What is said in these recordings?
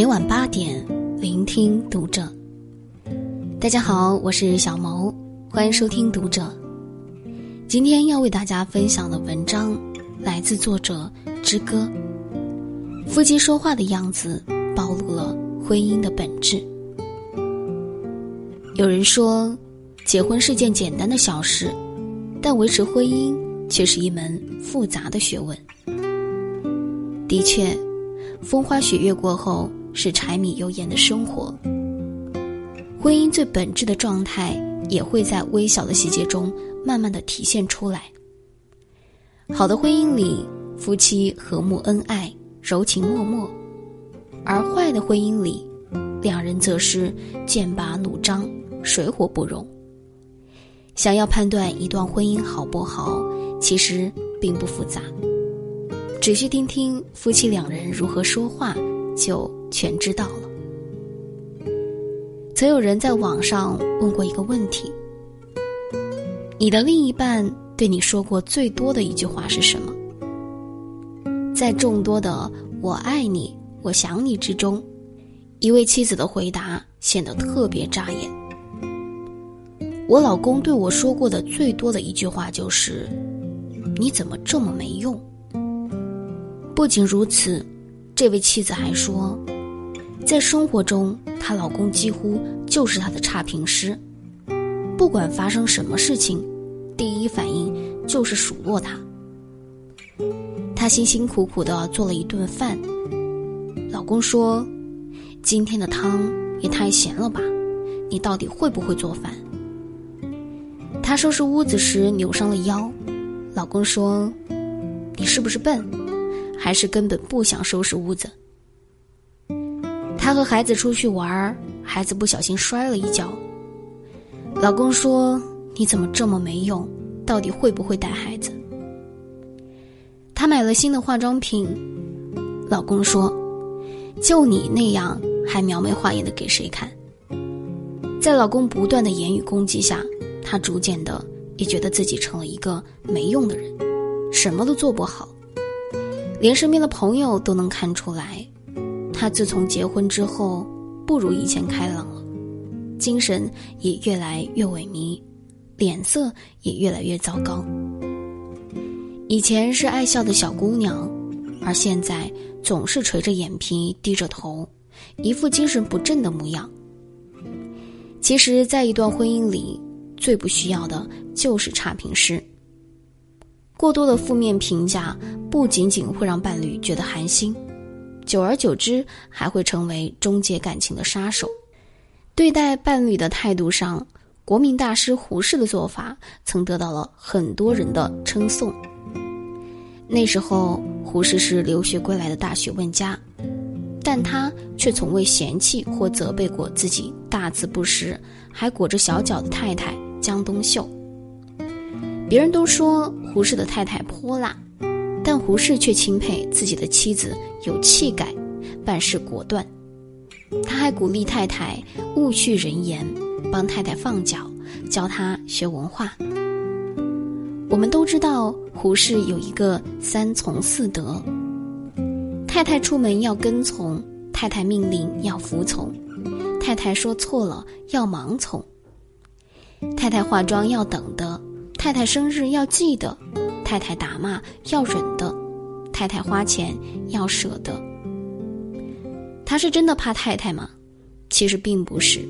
每晚八点，聆听读者。大家好，我是小萌，欢迎收听读者。今天要为大家分享的文章来自作者之歌。夫妻说话的样子，暴露了婚姻的本质。有人说，结婚是件简单的小事，但维持婚姻却是一门复杂的学问。的确，风花雪月过后是柴米油盐的生活。婚姻最本质的状态，也会在微小的细节中慢慢的体现出来。好的婚姻里，夫妻和睦恩爱，柔情脉脉；而坏的婚姻里，两人则是剑拔弩张，水火不容。想要判断一段婚姻好不好，其实并不复杂。只需听听夫妻两人如何说话，就全知道了。曾有人在网上问过一个问题：你的另一半对你说过最多的一句话是什么？在众多的“我爱你”“我想你”之中，一位妻子的回答显得特别扎眼。我老公对我说过的最多的一句话就是：“你怎么这么没用？”不仅如此，这位妻子还说，在生活中，她老公几乎就是她的差评师，不管发生什么事情，第一反应就是数落他。她辛辛苦苦的做了一顿饭，老公说：“今天的汤也太咸了吧，你到底会不会做饭？”她收拾屋子时扭伤了腰，老公说：“你是不是笨？”还是根本不想收拾屋子。她和孩子出去玩，孩子不小心摔了一跤。老公说：“你怎么这么没用？到底会不会带孩子？”她买了新的化妆品，老公说：“就你那样，还描眉画眼的给谁看？”在老公不断的言语攻击下，她逐渐的也觉得自己成了一个没用的人，什么都做不好。连身边的朋友都能看出来，她自从结婚之后不如以前开朗了，精神也越来越萎靡，脸色也越来越糟糕。以前是爱笑的小姑娘，而现在总是垂着眼皮、低着头，一副精神不振的模样。其实，在一段婚姻里，最不需要的就是差评师。过多的负面评价不仅仅会让伴侣觉得寒心，久而久之还会成为终结感情的杀手。对待伴侣的态度上，国民大师胡适的做法曾得到了很多人的称颂。那时候，胡适是留学归来的大学问家，但他却从未嫌弃或责备过自己大字不识、还裹着小脚的太太江冬秀。别人都说胡适的太太泼辣，但胡适却钦佩自己的妻子有气概，办事果断。他还鼓励太太勿去人言，帮太太放脚，教她学文化。我们都知道胡适有一个三从四德：太太出门要跟从，太太命令要服从，太太说错了要盲从，太太化妆要等的。太太生日要记得，太太打骂要忍的，太太花钱要舍得。他是真的怕太太吗？其实并不是。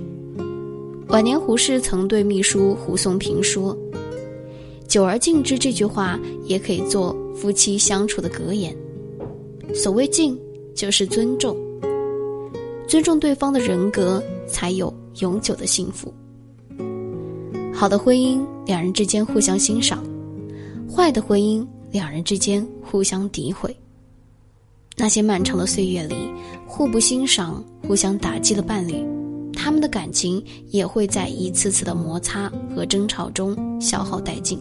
晚年胡适曾对秘书胡松平说：“久而敬之这句话也可以做夫妻相处的格言。所谓敬，就是尊重，尊重对方的人格，才有永久的幸福。”好的婚姻，两人之间互相欣赏；坏的婚姻，两人之间互相诋毁。那些漫长的岁月里，互不欣赏、互相打击的伴侣，他们的感情也会在一次次的摩擦和争吵中消耗殆尽。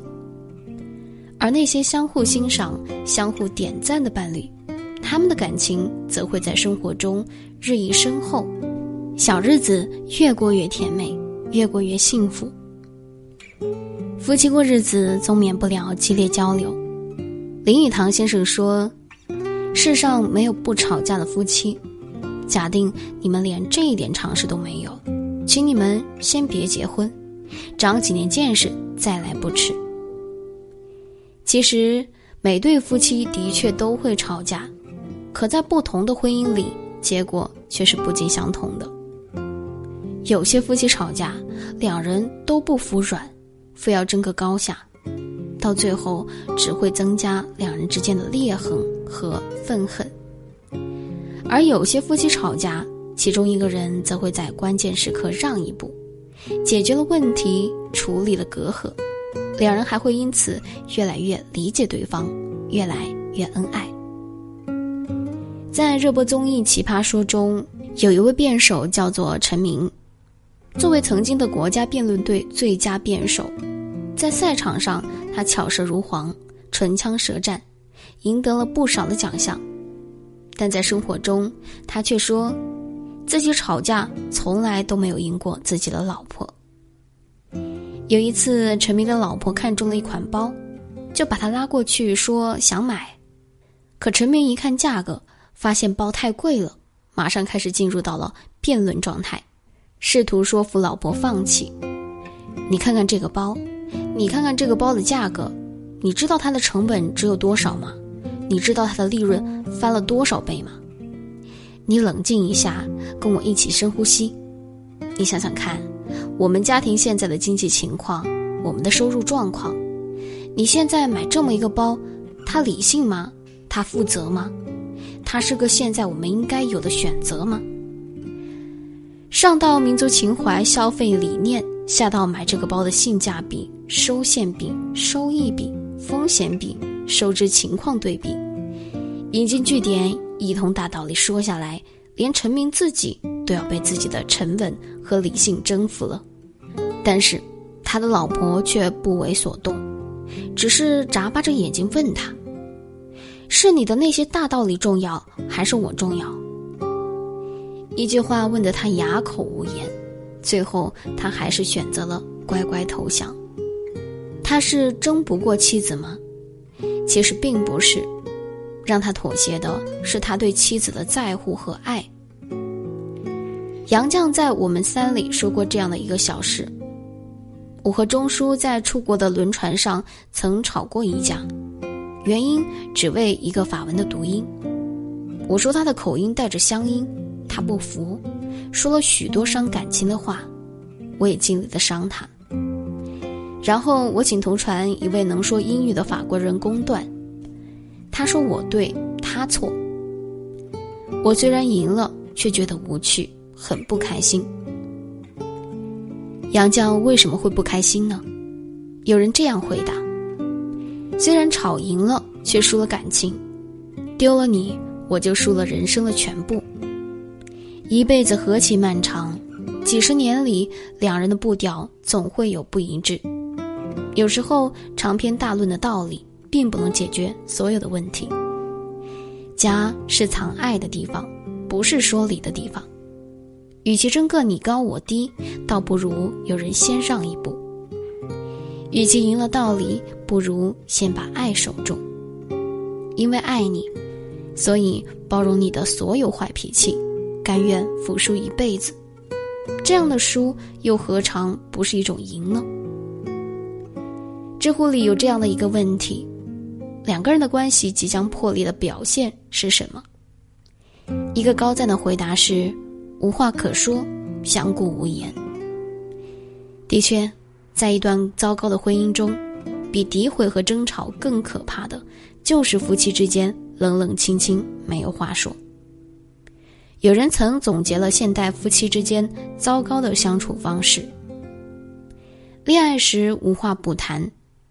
而那些相互欣赏、相互点赞的伴侣，他们的感情则会在生活中日益深厚，小日子越过越甜美，越过越幸福。夫妻过日子，总免不了激烈交流。林语堂先生说：“世上没有不吵架的夫妻，假定你们连这一点常识都没有，请你们先别结婚，长几年见识再来不迟。其实每对夫妻的确都会吵架，可在不同的婚姻里，结果却是不尽相同的。有些夫妻吵架，两人都不服软，非要争个高下，到最后只会增加两人之间的裂痕和愤恨。而有些夫妻吵架，其中一个人则会在关键时刻让一步，解决了问题，处理了隔阂，两人还会因此越来越理解对方，越来越恩爱。在热播综艺《奇葩说》中，有一位辩手叫做陈明，作为曾经的国家辩论队最佳辩手，在赛场上他巧舌如簧，唇枪舌战，赢得了不少的奖项。但在生活中，他却说，自己吵架从来都没有赢过自己的老婆。有一次，陈明的老婆看中了一款包，就把他拉过去说想买，可陈明一看价格，发现包太贵了，马上开始进入到了辩论状态，试图说服老婆放弃。你看看这个包，你看看这个包的价格，你知道它的成本只有多少吗？你知道它的利润翻了多少倍吗？你冷静一下，跟我一起深呼吸。你想想看，我们家庭现在的经济情况，我们的收入状况，你现在买这么一个包，它理性吗？它负责吗？它是个现在我们应该有的选择吗？上到民族情怀、消费理念，下到买这个包的性价比、收现比、收益比、风险比。收支情况对比，引经据典，一通大道理说下来，连陈明自己都要被自己的沉稳和理性征服了。但是他的老婆却不为所动，只是眨巴着眼睛问他：“是你的那些大道理重要，还是我重要？”一句话问得他哑口无言，最后他还是选择了乖乖投降。他是争不过妻子吗？其实并不是，让他妥协的是他对妻子的在乎和爱。杨绛在《我们三》里说过这样的一个小事：我和钟书在出国的轮船上曾吵过一架，原因只为一个法文的读音。我说他的口音带着乡音，他不服，说了许多伤感情的话，我也尽力的伤他。然后我请同船一位能说英语的法国人公断，他说我对，他错。我虽然赢了，却觉得无趣，很不开心。杨绛为什么会不开心呢？有人这样回答：虽然吵赢了，却输了感情，丢了你，我就输了人生的全部。一辈子何其漫长，几十年里，两人的步调总会有不一致。有时候长篇大论的道理并不能解决所有的问题。家是藏爱的地方，不是说理的地方。与其争个你高我低，倒不如有人先让一步。与其赢了道理，不如先把爱守住。因为爱你，所以包容你的所有坏脾气，甘愿服输一辈子。这样的输，又何尝不是一种赢呢？知乎里有这样的一个问题：两个人的关系即将破裂的表现是什么？一个高赞的回答是：无话可说，相顾无言。的确，在一段糟糕的婚姻中，比诋毁和争吵更可怕的，就是夫妻之间冷冷清清，没有话说。有人曾总结了现代夫妻之间糟糕的相处方式：恋爱时无话不谈。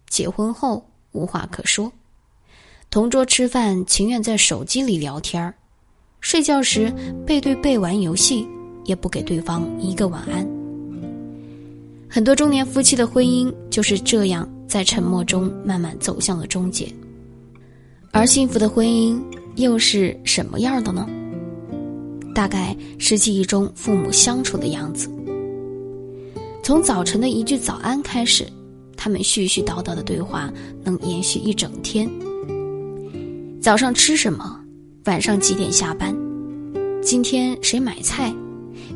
结婚后无话可说，同桌吃饭情愿在手机里聊天儿，睡觉时背对背玩游戏，也不给对方一个晚安。很多中年夫妻的婚姻就是这样在沉默中慢慢走向了终结。而幸福的婚姻又是什么样的呢？大概是记忆中父母相处的样子，从早晨的一句早安开始。他们絮絮叨叨的对话能延续一整天。早上吃什么？晚上几点下班？今天谁买菜，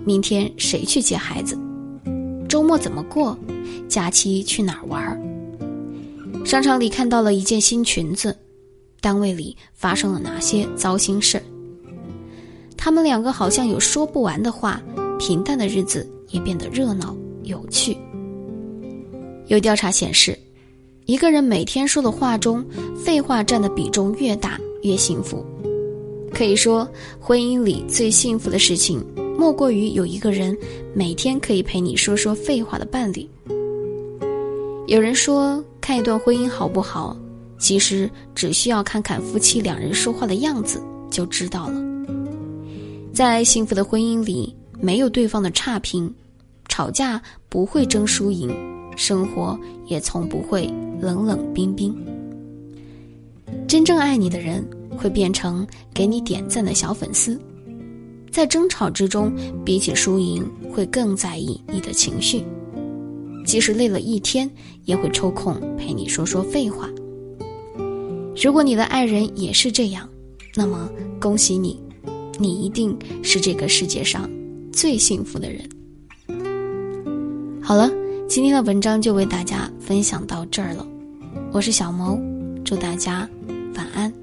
明天谁去接孩子，周末怎么过，假期去哪儿玩。商场里看到了一件新裙子，单位里发生了哪些糟心事。他们两个好像有说不完的话，平淡的日子也变得热闹有趣。有调查显示，一个人每天说的话中，废话占的比重越大，越幸福。可以说，婚姻里最幸福的事情，莫过于有一个人每天可以陪你说说废话的伴侣。有人说，看一段婚姻好不好，其实只需要看看夫妻两人说话的样子就知道了。在幸福的婚姻里，没有对方的差评，吵架不会争输赢，生活也从不会冷冷冰冰。真正爱你的人，会变成给你点赞的小粉丝，在争吵之中，比起输赢，会更在意你的情绪。即使累了一天，也会抽空陪你说说废话。如果你的爱人也是这样，那么恭喜你。你一定是这个世界上最幸福的人。好了，今天的文章就为大家分享到这儿了。我是小萌，祝大家晚安。